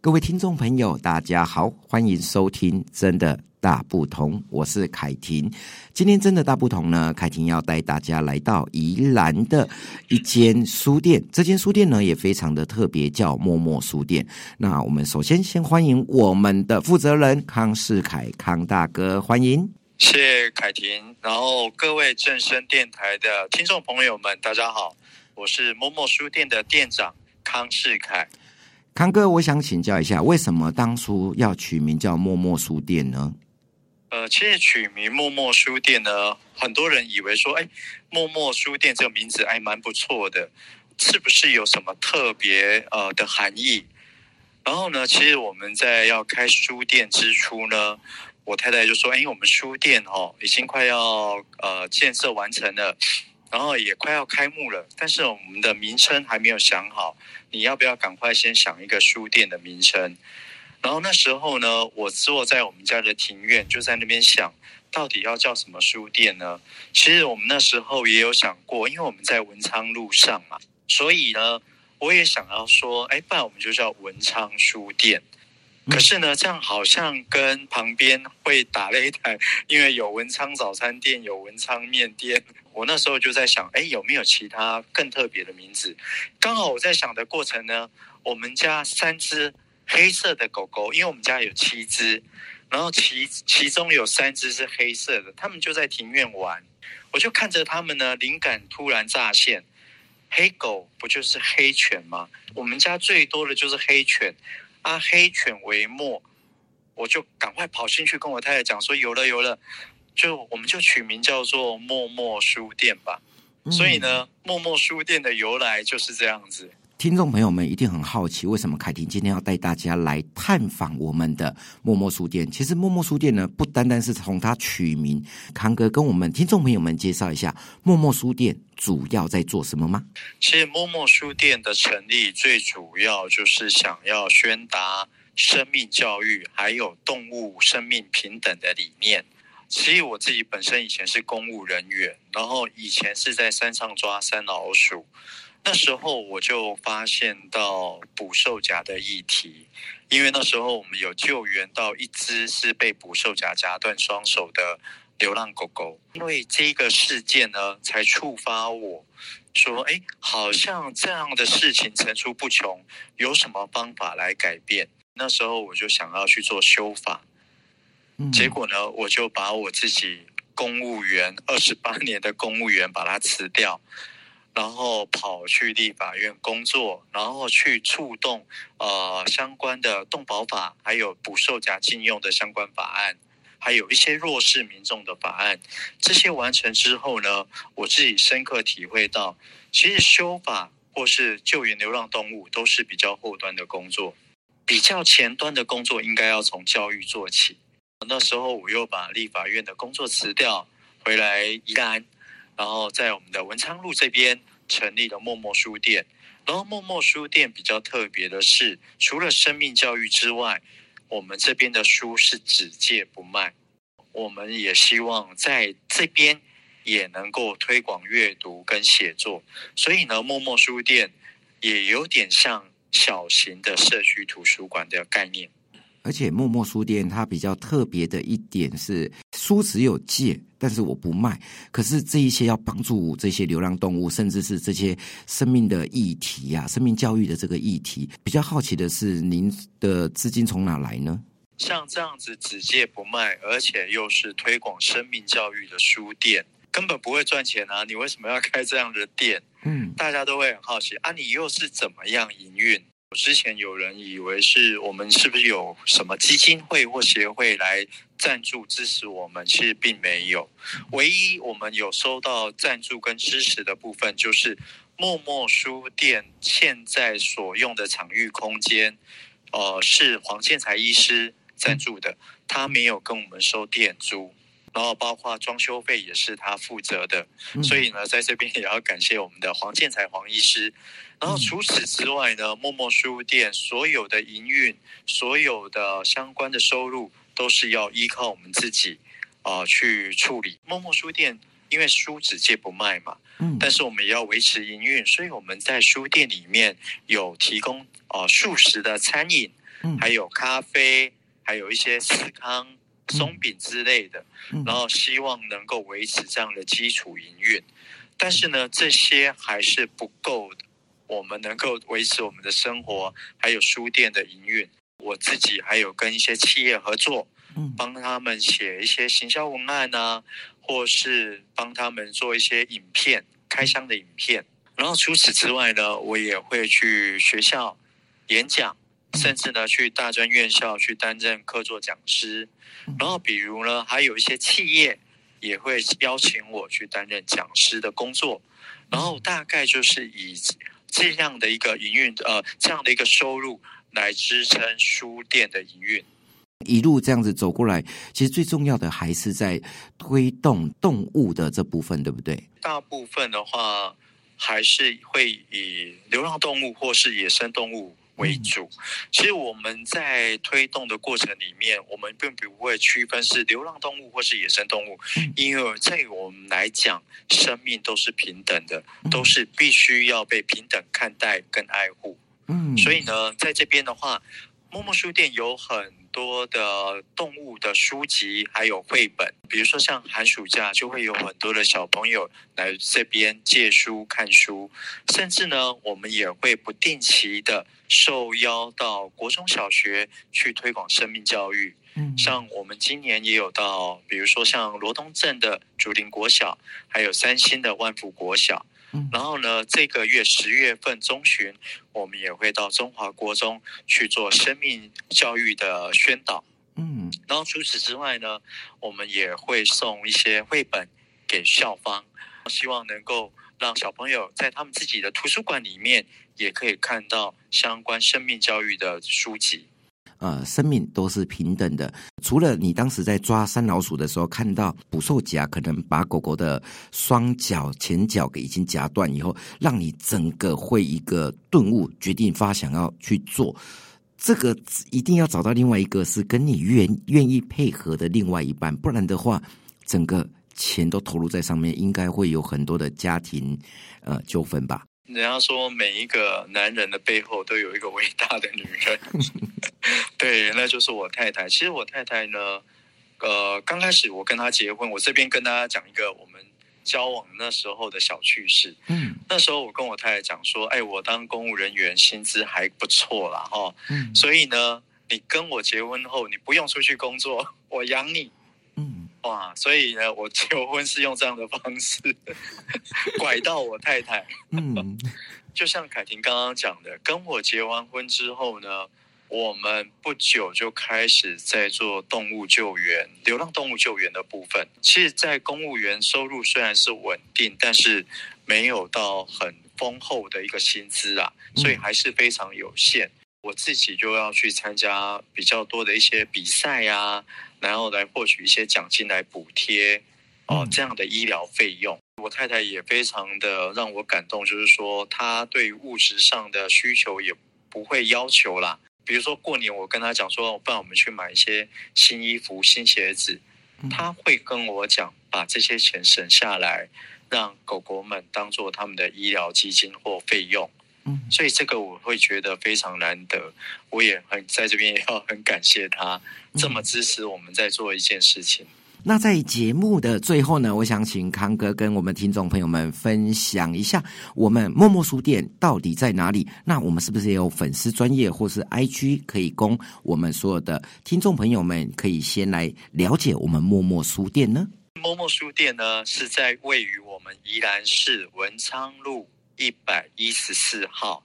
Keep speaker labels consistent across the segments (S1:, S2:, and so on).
S1: 各位听众朋友，大家好，欢迎收听《真的大不同》，我是凯婷。今天《真的大不同》呢，凯婷要带大家来到宜兰的一间书店。这间书店呢，也非常的特别，叫默默书店。那我们首先先欢迎我们的负责人康世凯康大哥，欢迎。
S2: 谢谢凯婷。然后各位正声电台的听众朋友们，大家好，我是默默书店的店长康世凯。
S1: 康哥，我想请教一下，为什么当初要取名叫默默书店呢？
S2: 呃，其实取名默默书店呢，很多人以为说，哎，默默书店这个名字还蛮不错的，是不是有什么特别呃的含义？然后呢，其实我们在要开书店之初呢，我太太就说，哎，我们书店哦，已经快要呃建设完成了。然后也快要开幕了，但是我们的名称还没有想好，你要不要赶快先想一个书店的名称？然后那时候呢，我坐在我们家的庭院，就在那边想，到底要叫什么书店呢？其实我们那时候也有想过，因为我们在文昌路上嘛，所以呢，我也想要说，哎，不然我们就叫文昌书店。可是呢，这样好像跟旁边会打擂台，因为有文昌早餐店，有文昌面店。我那时候就在想，哎，有没有其他更特别的名字？刚好我在想的过程呢，我们家三只黑色的狗狗，因为我们家有七只，然后其其中有三只是黑色的，他们就在庭院玩，我就看着他们呢，灵感突然乍现，黑狗不就是黑犬吗？我们家最多的就是黑犬。啊，黑犬为墨，我就赶快跑进去跟我太太讲说，有了有了，就我们就取名叫做默默书店吧。嗯。所以呢，默默书店的由来就是这样子。
S1: 听众朋友们一定很好奇，为什么凯婷今天要带大家来探访我们的默默书店？其实默默书店呢，不单单是从它取名，康哥跟我们听众朋友们介绍一下默默书店主要在做什么吗？
S2: 其实默默书店的成立最主要就是想要宣达生命教育，还有动物生命平等的理念。其实我自己本身以前是公务人员，然后以前是在山上抓山老鼠。那时候我就发现到捕兽夹的议题，因为那时候我们有救援到一只是被捕兽夹夹断双手的流浪狗狗，因为这个事件呢，才触发我说，哎，好像这样的事情层出不穷，有什么方法来改变？那时候我就想要去做修法，结果呢，我就把我自己公务员二十八年的公务员把它辞掉。然后跑去立法院工作，然后去触动呃相关的动保法，还有捕兽夹禁用的相关法案，还有一些弱势民众的法案。这些完成之后呢，我自己深刻体会到，其实修法或是救援流浪动物都是比较后端的工作，比较前端的工作应该要从教育做起。那时候我又把立法院的工作辞掉，回来宜兰。然后在我们的文昌路这边成立了默默书店，然后默默书店比较特别的是，除了生命教育之外，我们这边的书是只借不卖。我们也希望在这边也能够推广阅读跟写作，所以呢，默默书店也有点像小型的社区图书馆的概念。
S1: 而且默默书店它比较特别的一点是，书只有借，但是我不卖。可是这一些要帮助这些流浪动物，甚至是这些生命的议题呀、啊，生命教育的这个议题，比较好奇的是，您的资金从哪来呢？
S2: 像这样子只借不卖，而且又是推广生命教育的书店，根本不会赚钱啊！你为什么要开这样的店？嗯，大家都会很好奇啊，你又是怎么样营运？之前有人以为是我们是不是有什么基金会或协会来赞助支持我们？其实并没有。唯一我们有收到赞助跟支持的部分，就是默默书店现在所用的场域空间，呃，是黄建才医师赞助的，他没有跟我们收店租。然后包括装修费也是他负责的，
S1: 嗯、
S2: 所以呢，在这边也要感谢我们的黄建才黄医师。然后除此之外呢，默默书店所有的营运、所有的相关的收入都是要依靠我们自己啊、呃、去处理。默默书店因为书只借不卖嘛，嗯，但是我们也要维持营运，所以我们在书店里面有提供啊、呃、素食的餐饮，嗯，还有咖啡，还有一些司康、松饼之类的，然后希望能够维持这样的基础营运。但是呢，这些还是不够的。我们能够维持我们的生活，还有书店的营运。我自己还有跟一些企业合作，嗯，帮他们写一些行销文案啊，或是帮他们做一些影片，开箱的影片。然后除此之外呢，我也会去学校演讲，甚至呢去大专院校去担任客座讲师。然后比如呢，还有一些企业也会邀请我去担任讲师的工作。然后大概就是以。这样的一个营运，呃，这样的一个收入来支撑书店的营运，
S1: 一路这样子走过来，其实最重要的还是在推动动物的这部分，对不对？
S2: 大部分的话，还是会以流浪动物或是野生动物为主，其实我们在推动的过程里面，我们并不会区分是流浪动物或是野生动物，因为在我们来讲，生命都是平等的，都是必须要被平等看待跟爱护。嗯，所以呢，在这边的话，默默书店有很多的动物的书籍，还有绘本，比如说像寒暑假就会有很多的小朋友来这边借书看书，甚至呢，我们也会不定期的受邀到国中小学去推广生命教育。嗯，像我们今年也有到，比如说像罗东镇的竹林国小，还有三星的万福国小。然后呢，这个月十月份中旬，我们也会到中华国中去做生命教育的宣导。嗯，然后除此之外呢，我们也会送一些绘本给校方，希望能够让小朋友在他们自己的图书馆里面也可以看到相关生命教育的书籍。
S1: 呃，生命都是平等的。除了你当时在抓山老鼠的时候，看到捕兽夹可能把狗狗的双脚、前脚给已经夹断以后，让你整个会一个顿悟，决定发想要去做这个，一定要找到另外一个是跟你愿愿意配合的另外一半，不然的话，整个钱都投入在上面，应该会有很多的家庭呃纠纷吧。
S2: 人家说，每一个男人的背后都有一个伟大的女人，对，那就是我太太。其实我太太呢，呃，刚开始我跟她结婚，我这边跟大家讲一个我们交往那时候的小趣事。嗯，那时候我跟我太太讲说，哎，我当公务人员，薪资还不错啦，哈，嗯，所以呢，你跟我结婚后，你不用出去工作，我养你。哇，所以呢，我求婚是用这样的方式 拐到我太太。嗯，就像凯婷刚刚讲的，跟我结完婚之后呢，我们不久就开始在做动物救援、流浪动物救援的部分。其实，在公务员收入虽然是稳定，但是没有到很丰厚的一个薪资啊，所以还是非常有限。我自己就要去参加比较多的一些比赛啊。然后来获取一些奖金来补贴哦，这样的医疗费用。我太太也非常的让我感动，就是说她对物质上的需求也不会要求啦。比如说过年，我跟她讲说，不然我们去买一些新衣服、新鞋子，她会跟我讲，把这些钱省下来，让狗狗们当做他们的医疗基金或费用。所以这个我会觉得非常难得，我也很在这边也要很感谢他这么支持我们在做一件事情。
S1: 那在节目的最后呢，我想请康哥跟我们听众朋友们分享一下，我们默默书店到底在哪里？那我们是不是也有粉丝专业或是 IG 可以供我们所有的听众朋友们可以先来了解我们默默书店呢？
S2: 默默书店呢是在位于我们宜兰市文昌路。一百一十四号，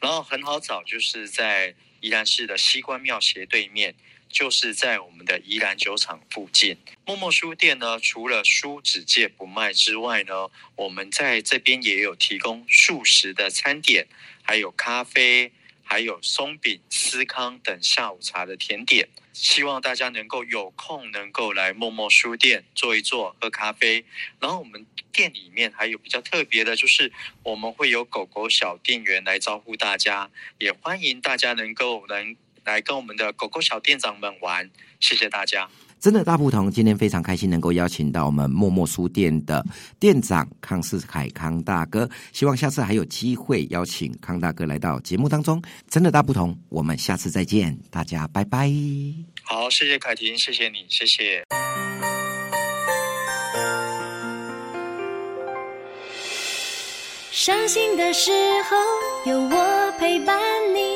S2: 然后很好找，就是在宜兰市的西关庙斜对面，就是在我们的宜兰酒厂附近。默默书店呢，除了书只借不卖之外呢，我们在这边也有提供素食的餐点，还有咖啡，还有松饼、司康等下午茶的甜点。希望大家能够有空能够来默默书店坐一坐，喝咖啡。然后我们店里面还有比较特别的，就是我们会有狗狗小店员来招呼大家，也欢迎大家能够能来跟我们的狗狗小店长们玩。谢谢大家。
S1: 真的大不同，今天非常开心能够邀请到我们默默书店的店长康世凯康大哥，希望下次还有机会邀请康大哥来到节目当中。真的大不同，我们下次再见，大家拜拜。
S2: 好，谢谢凯婷，谢谢你，谢谢。
S3: 伤心的时候有我陪伴你，